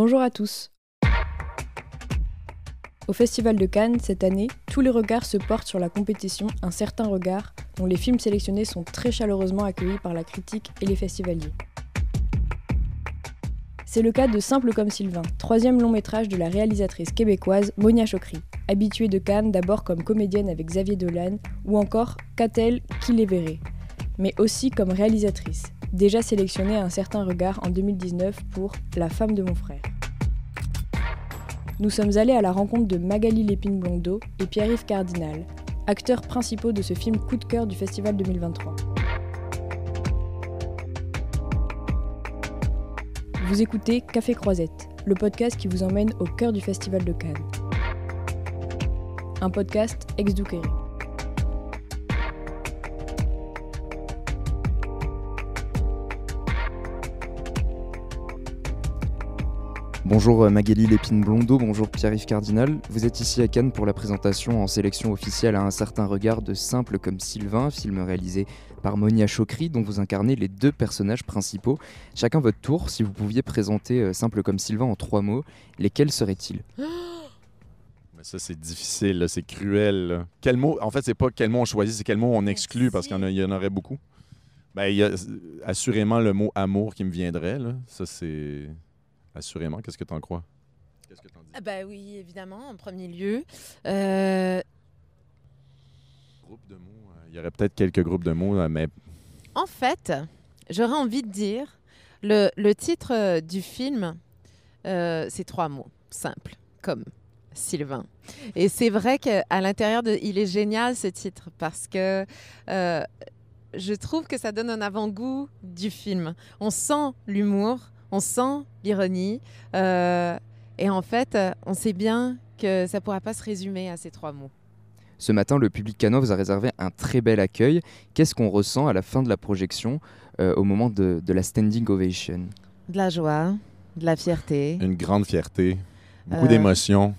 Bonjour à tous. Au Festival de Cannes, cette année, tous les regards se portent sur la compétition Un certain regard, dont les films sélectionnés sont très chaleureusement accueillis par la critique et les festivaliers. C'est le cas de Simple comme Sylvain, troisième long métrage de la réalisatrice québécoise Monia Chokri, habituée de Cannes d'abord comme comédienne avec Xavier Dolan, ou encore Catel qui les verrait, mais aussi comme réalisatrice, déjà sélectionnée à un certain regard en 2019 pour La femme de mon frère. Nous sommes allés à la rencontre de Magali Lépine-Blondeau et Pierre-Yves Cardinal, acteurs principaux de ce film coup de cœur du Festival 2023. Vous écoutez Café Croisette, le podcast qui vous emmène au cœur du Festival de Cannes. Un podcast ex Bonjour euh, Magali Lépine-Blondeau, bonjour Pierre-Yves Cardinal. Vous êtes ici à Cannes pour la présentation en sélection officielle à un certain regard de Simple comme Sylvain, film réalisé par Monia Chokri, dont vous incarnez les deux personnages principaux. Chacun votre tour, si vous pouviez présenter euh, Simple comme Sylvain en trois mots, lesquels seraient-ils? Mais ça, c'est difficile, c'est cruel. Quel mot, en fait, c'est pas quel mot on choisit, c'est quel mot on exclut, parce qu'il y, en y aurait beaucoup. Ben, il y a euh, assurément le mot amour qui me viendrait. Là. Ça, c'est. Assurément. Qu'est-ce que t'en crois? Qu'est-ce que t'en dis? Ah Bah oui, évidemment, en premier lieu. Euh, Groupe de mots. euh, Il y aurait peut-être quelques groupes de mots, là, mais en fait, j'aurais envie de dire, le, le titre euh, du film, euh, c'est trois mots, simples, comme Sylvain. Et c'est vrai qu'à l'intérieur de... Il est génial ce titre, parce que euh, je trouve que ça donne un avant-goût du film. On sent l'humour, on sent l'ironie, euh, et en fait, on sait bien que ça ne pourra pas se résumer à ces trois mots. Ce matin, le public canois vous a réservé un très bel accueil. Qu'est-ce qu'on ressent à la fin de la projection, euh, au moment de, de la standing ovation? De la joie, de la fierté, une grande fierté, beaucoup Euh, d'émotions.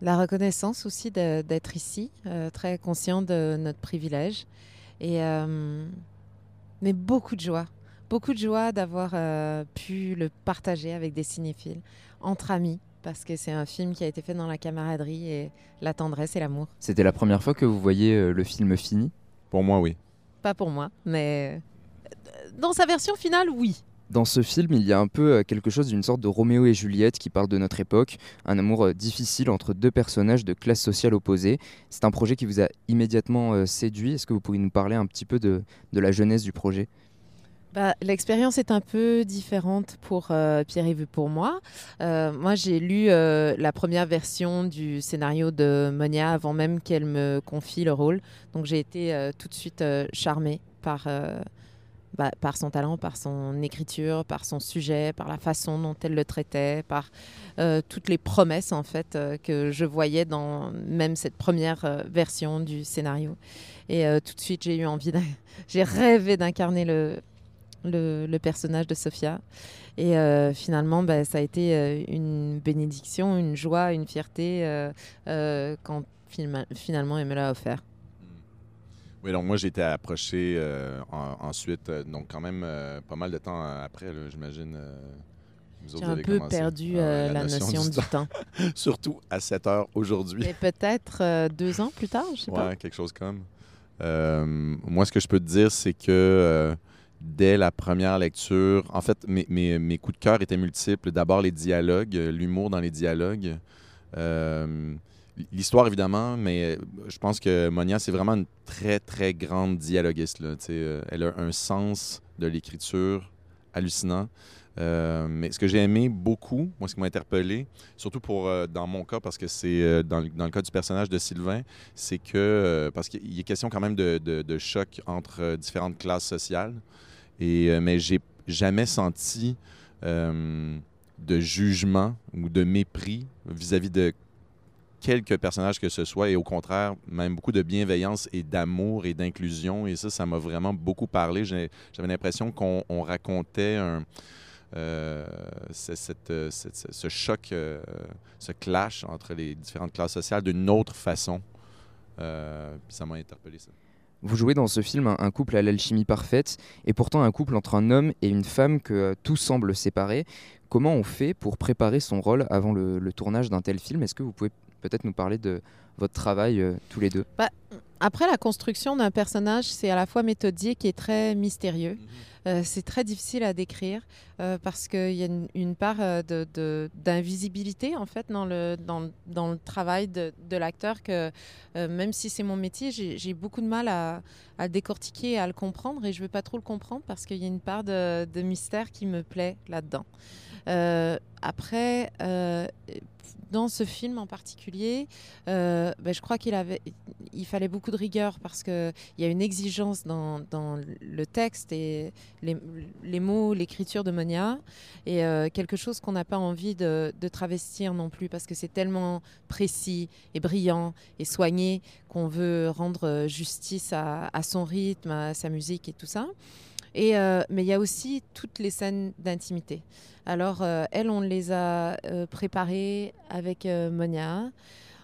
la reconnaissance aussi d'être ici, euh, très conscient de notre privilège. Et, euh, mais beaucoup de joie. Beaucoup de joie d'avoir euh, pu le partager avec des cinéphiles, entre amis, parce que c'est un film qui a été fait dans la camaraderie et la tendresse et l'amour. C'était la première fois que vous voyez euh, le film fini? Pour moi, oui. Pas pour moi, mais euh, dans sa version finale, oui. Dans ce film, il y a un peu quelque chose d'une sorte de Roméo et Juliette qui parle de notre époque, un amour difficile entre deux personnages de classe sociale opposée. C'est un projet qui vous a immédiatement séduit. Est-ce que vous pourriez nous parler un petit peu de, de la jeunesse du projet? Bah, L'expérience est un peu différente pour euh, Pierre-Yves et pour moi. Euh, moi, j'ai lu euh, la première version du scénario de Monia avant même qu'elle me confie le rôle. Donc, j'ai été tout de suite charmée par, bah, par son talent, par son écriture, par son sujet, par la façon dont elle le traitait, par toutes les promesses en fait que je voyais dans même cette première version du scénario. Et tout de suite, j'ai eu envie, j'ai rêvé d'incarner le, le, le personnage de Sophia. Et euh, finalement, bah, ça a été euh, une bénédiction, une joie, une fierté euh, euh, quand finalement elle me l'a offert. Oui, donc moi, j'ai été approché en- ensuite, donc quand même pas mal de temps après, j'imagine. J'ai un peu perdu Ah euh, la, notion, du temps. Surtout à 7 heures aujourd'hui. Et peut-être euh, deux ans plus tard, je sais pas. Ouais, quelque chose comme. Euh, moi, ce que je peux te dire, c'est que dès la première lecture, en fait, mes, mes- coups de cœur étaient multiples. D'abord, les dialogues, euh, l'humour dans les dialogues. Euh, L'histoire, évidemment, mais je pense que Monia, c'est vraiment une très, très grande dialoguiste. Euh, elle a un sens de l'écriture hallucinant. Euh, mais ce que j'ai aimé beaucoup, moi, ce qui m'a interpellé, surtout pour euh, dans mon cas, parce que c'est euh, dans, dans le cas du personnage de Sylvain, c'est que, euh, parce qu'il est question quand même de, de- choc entre euh, différentes classes sociales, et, euh, mais j'ai jamais senti euh, de jugement ou de mépris vis-à-vis de quelque personnage que ce soit, et au contraire, même beaucoup de bienveillance et d'amour et d'inclusion, et ça, ça m'a vraiment beaucoup parlé. J'avais l'impression qu'on on racontait un... euh, euh, ce- choc, ce clash entre les différentes classes sociales d'une autre façon. Ça m'a interpellé, ça. Vous jouez dans ce film un, couple à l'alchimie parfaite, et pourtant un couple entre un homme et une femme que euh, tout semble séparer. Comment on fait pour préparer son rôle avant le, tournage d'un tel film? Est-ce que vous pouvez peut-être nous parler de votre travail euh, tous les deux? Bah, Après, la construction d'un personnage, c'est à la fois méthodique et très mystérieux. Euh, c'est très difficile à décrire euh, parce qu'il y a une, part euh, d'invisibilité en fait dans le, le travail de, l'acteur que même si c'est mon métier, j'ai beaucoup de mal à, à, décortiquer et à le comprendre et je ne veux pas trop le comprendre parce qu'il y a une part de, mystère qui me plaît là-dedans. après, dans ce film en particulier, ben, je crois qu'il avait, il fallait beaucoup de rigueur parce qu'il y a une exigence dans, dans le texte et les, mots, l'écriture de Monia, et euh, quelque chose qu'on n'a pas envie de, travestir non plus parce que c'est tellement précis et brillant et soigné qu'on veut rendre justice à, son rythme, à sa musique et tout ça. Et, euh, mais il y a aussi toutes les scènes d'intimité. Alors, euh, elles, on les a euh, préparées avec Monia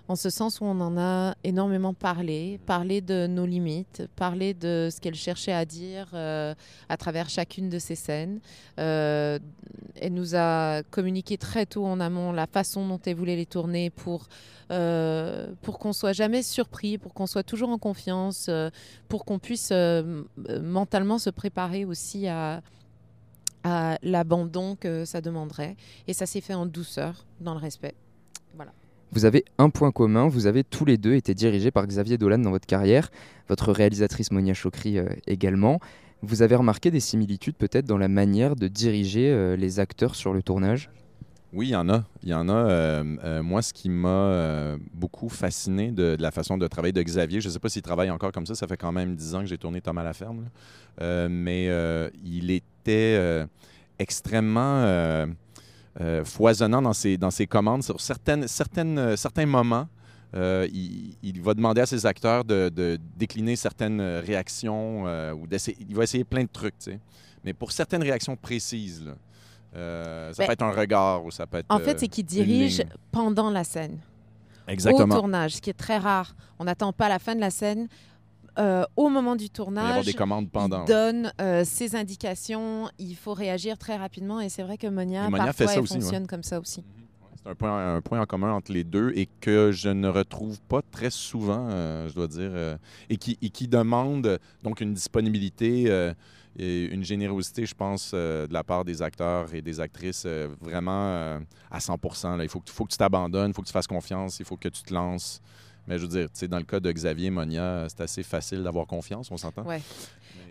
en ce sens où on en a énormément parlé, parlé de nos limites, parlé de ce qu'elle cherchait à dire euh, à travers chacune de ces scènes. Euh, elle nous a communiqué très tôt en amont la façon dont elle voulait les tourner pour, euh, pour qu'on soit jamais surpris, pour qu'on soit toujours en confiance, pour qu'on puisse mentalement se préparer aussi à à l'abandon que ça demanderait. Et ça s'est fait en douceur, dans le respect. Voilà. Vous avez un point commun, vous avez tous les deux été dirigés par Xavier Dolan dans votre carrière, votre réalisatrice Monia Chokri euh, également. Vous avez remarqué des similitudes peut-être dans la manière de diriger euh, les acteurs sur le tournage? Oui, il y en a. Y en a. Euh, moi, ce qui m'a beaucoup fasciné de, la façon de travailler de Xavier, je ne sais pas s'il travaille encore comme ça, ça fait quand même dix ans que j'ai tourné Thomas à la ferme, mais il était extrêmement euh, foisonnant dans ses, dans ses commandes. Sur certaines, certaines, euh, certains moments, euh, il, va demander à ses acteurs de, décliner certaines réactions ou il va essayer plein de trucs. Mais pour certaines réactions précises, ça ben peut être un regard ou ça peut être. En fait, c'est qu'il dirige pendant la scène. Exactement. Au tournage, ce qui est très rare. On n'attend pas la fin de la scène. Euh, au moment du tournage, des commandes pendant, il donne euh, ses indications, il faut réagir très rapidement et c'est vrai que Monia, parfois, elle fonctionne comme ça aussi. Mhm. C'est un point, un point en commun entre les deux et que je ne retrouve pas très souvent, euh, je dois dire, et, qui, et qui demande donc une disponibilité et une générosité, je pense, de la part des acteurs et des actrices vraiment à 100 là. Il faut, faut que tu t'abandonnes, il faut que tu fasses confiance, il faut que tu te lances. Mais je veux dire, dans le cas de Xavier Monia, c'est assez facile d'avoir confiance, on s'entend? Oui.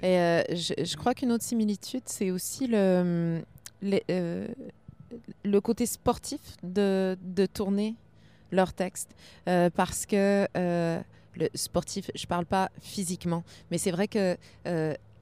Et euh, je, crois qu'une autre similitude, c'est aussi le, euh, le côté sportif de, de tourner leur texte. Euh, parce que le sportif, je ne parle pas physiquement, mais c'est vrai que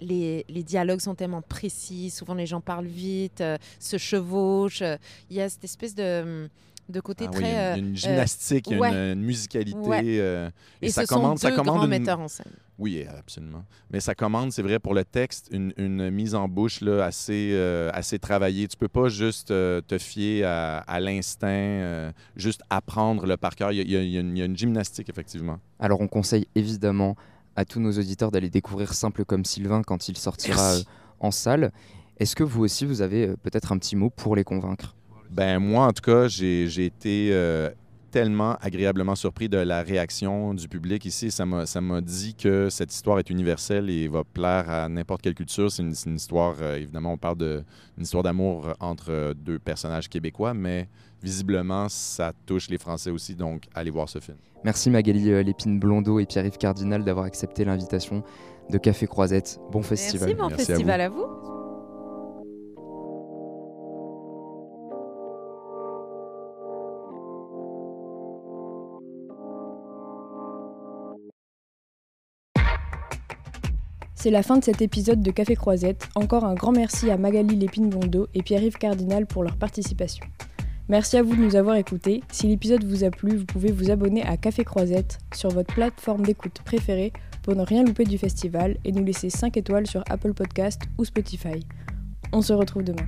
les, les, dialogues sont tellement précis, souvent les gens parlent vite, se chevauchent. Il y a cette espèce de de côté très. il y a une, euh, gymnastique, il y a une, musicalité. Euh, et, ça ce commande, sont deux ça commande grands metteurs en scène. Oui, absolument. Mais ça commande, c'est vrai, pour le texte, une, mise en bouche là, assez, euh, assez travaillée. Tu peux pas juste te fier à, l'instinct, juste apprendre le par cœur. Il y, a, une, gymnastique, effectivement. Alors, on conseille évidemment à tous nos auditeurs d'aller découvrir Simple comme Sylvain quand il sortira en salle. Est-ce que vous aussi, vous avez peut-être un petit mot pour les convaincre? Ben moi, en tout cas, j'ai été euh, tellement agréablement surpris de la réaction du public ici. Ça m'a dit que cette histoire est universelle et va plaire à n'importe quelle culture. C'est une, histoire, euh, évidemment, on parle d'une histoire d'amour entre deux personnages québécois, mais visiblement, ça touche les Français aussi. Donc, allez voir ce film. Merci Magali euh, Lépine Blondeau et Pierre-Yves Cardinal d'avoir accepté l'invitation de Café Croisette. Bon festival. Merci, bon festival À vous. C'est la fin de cet épisode de Café Croisette. Encore un grand merci à Magali Lépine-Bondo et Pierre-Yves Cardinal pour leur participation. Merci à vous de nous avoir écoutés. Si l'épisode vous a plu, vous pouvez vous abonner à Café Croisette sur votre plateforme d'écoute préférée pour ne rien louper du festival et nous laisser 5 étoiles sur Apple Podcast ou Spotify. On se retrouve demain.